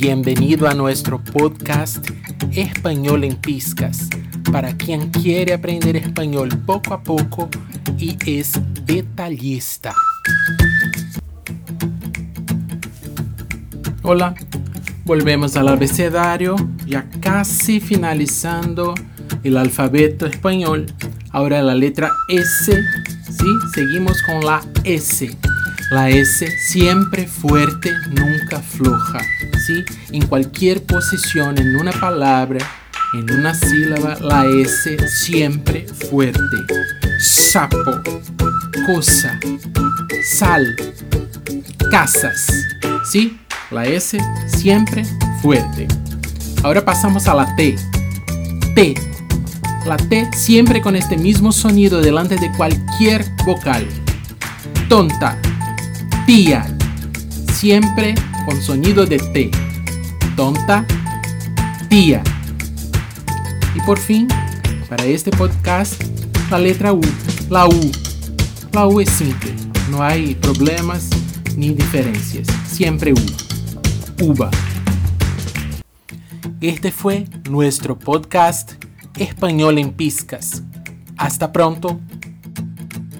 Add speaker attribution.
Speaker 1: Bienvenido a nuestro podcast Español en Piscas, para quien quiere aprender español poco a poco y es detallista. Hola, volvemos al abecedario, ya casi finalizando el alfabeto español. Ahora la letra S, ¿sí? Seguimos con la S. La S siempre fuerte, nunca floja. ¿sí? En cualquier posición, en una palabra, en una sílaba, la S siempre fuerte. Sapo, cosa, sal, casas. ¿Sí? La S siempre fuerte. Ahora pasamos a la T. T. La T siempre con este mismo sonido delante de cualquier vocal. Tonta, tía, siempre con sonido de T. Tonta, tía. Y por fin, para este podcast, la letra U. La U. La U es simple, no hay problemas ni diferencias. Siempre U. Uva. Este fue nuestro podcast Español en Piscas. Hasta pronto.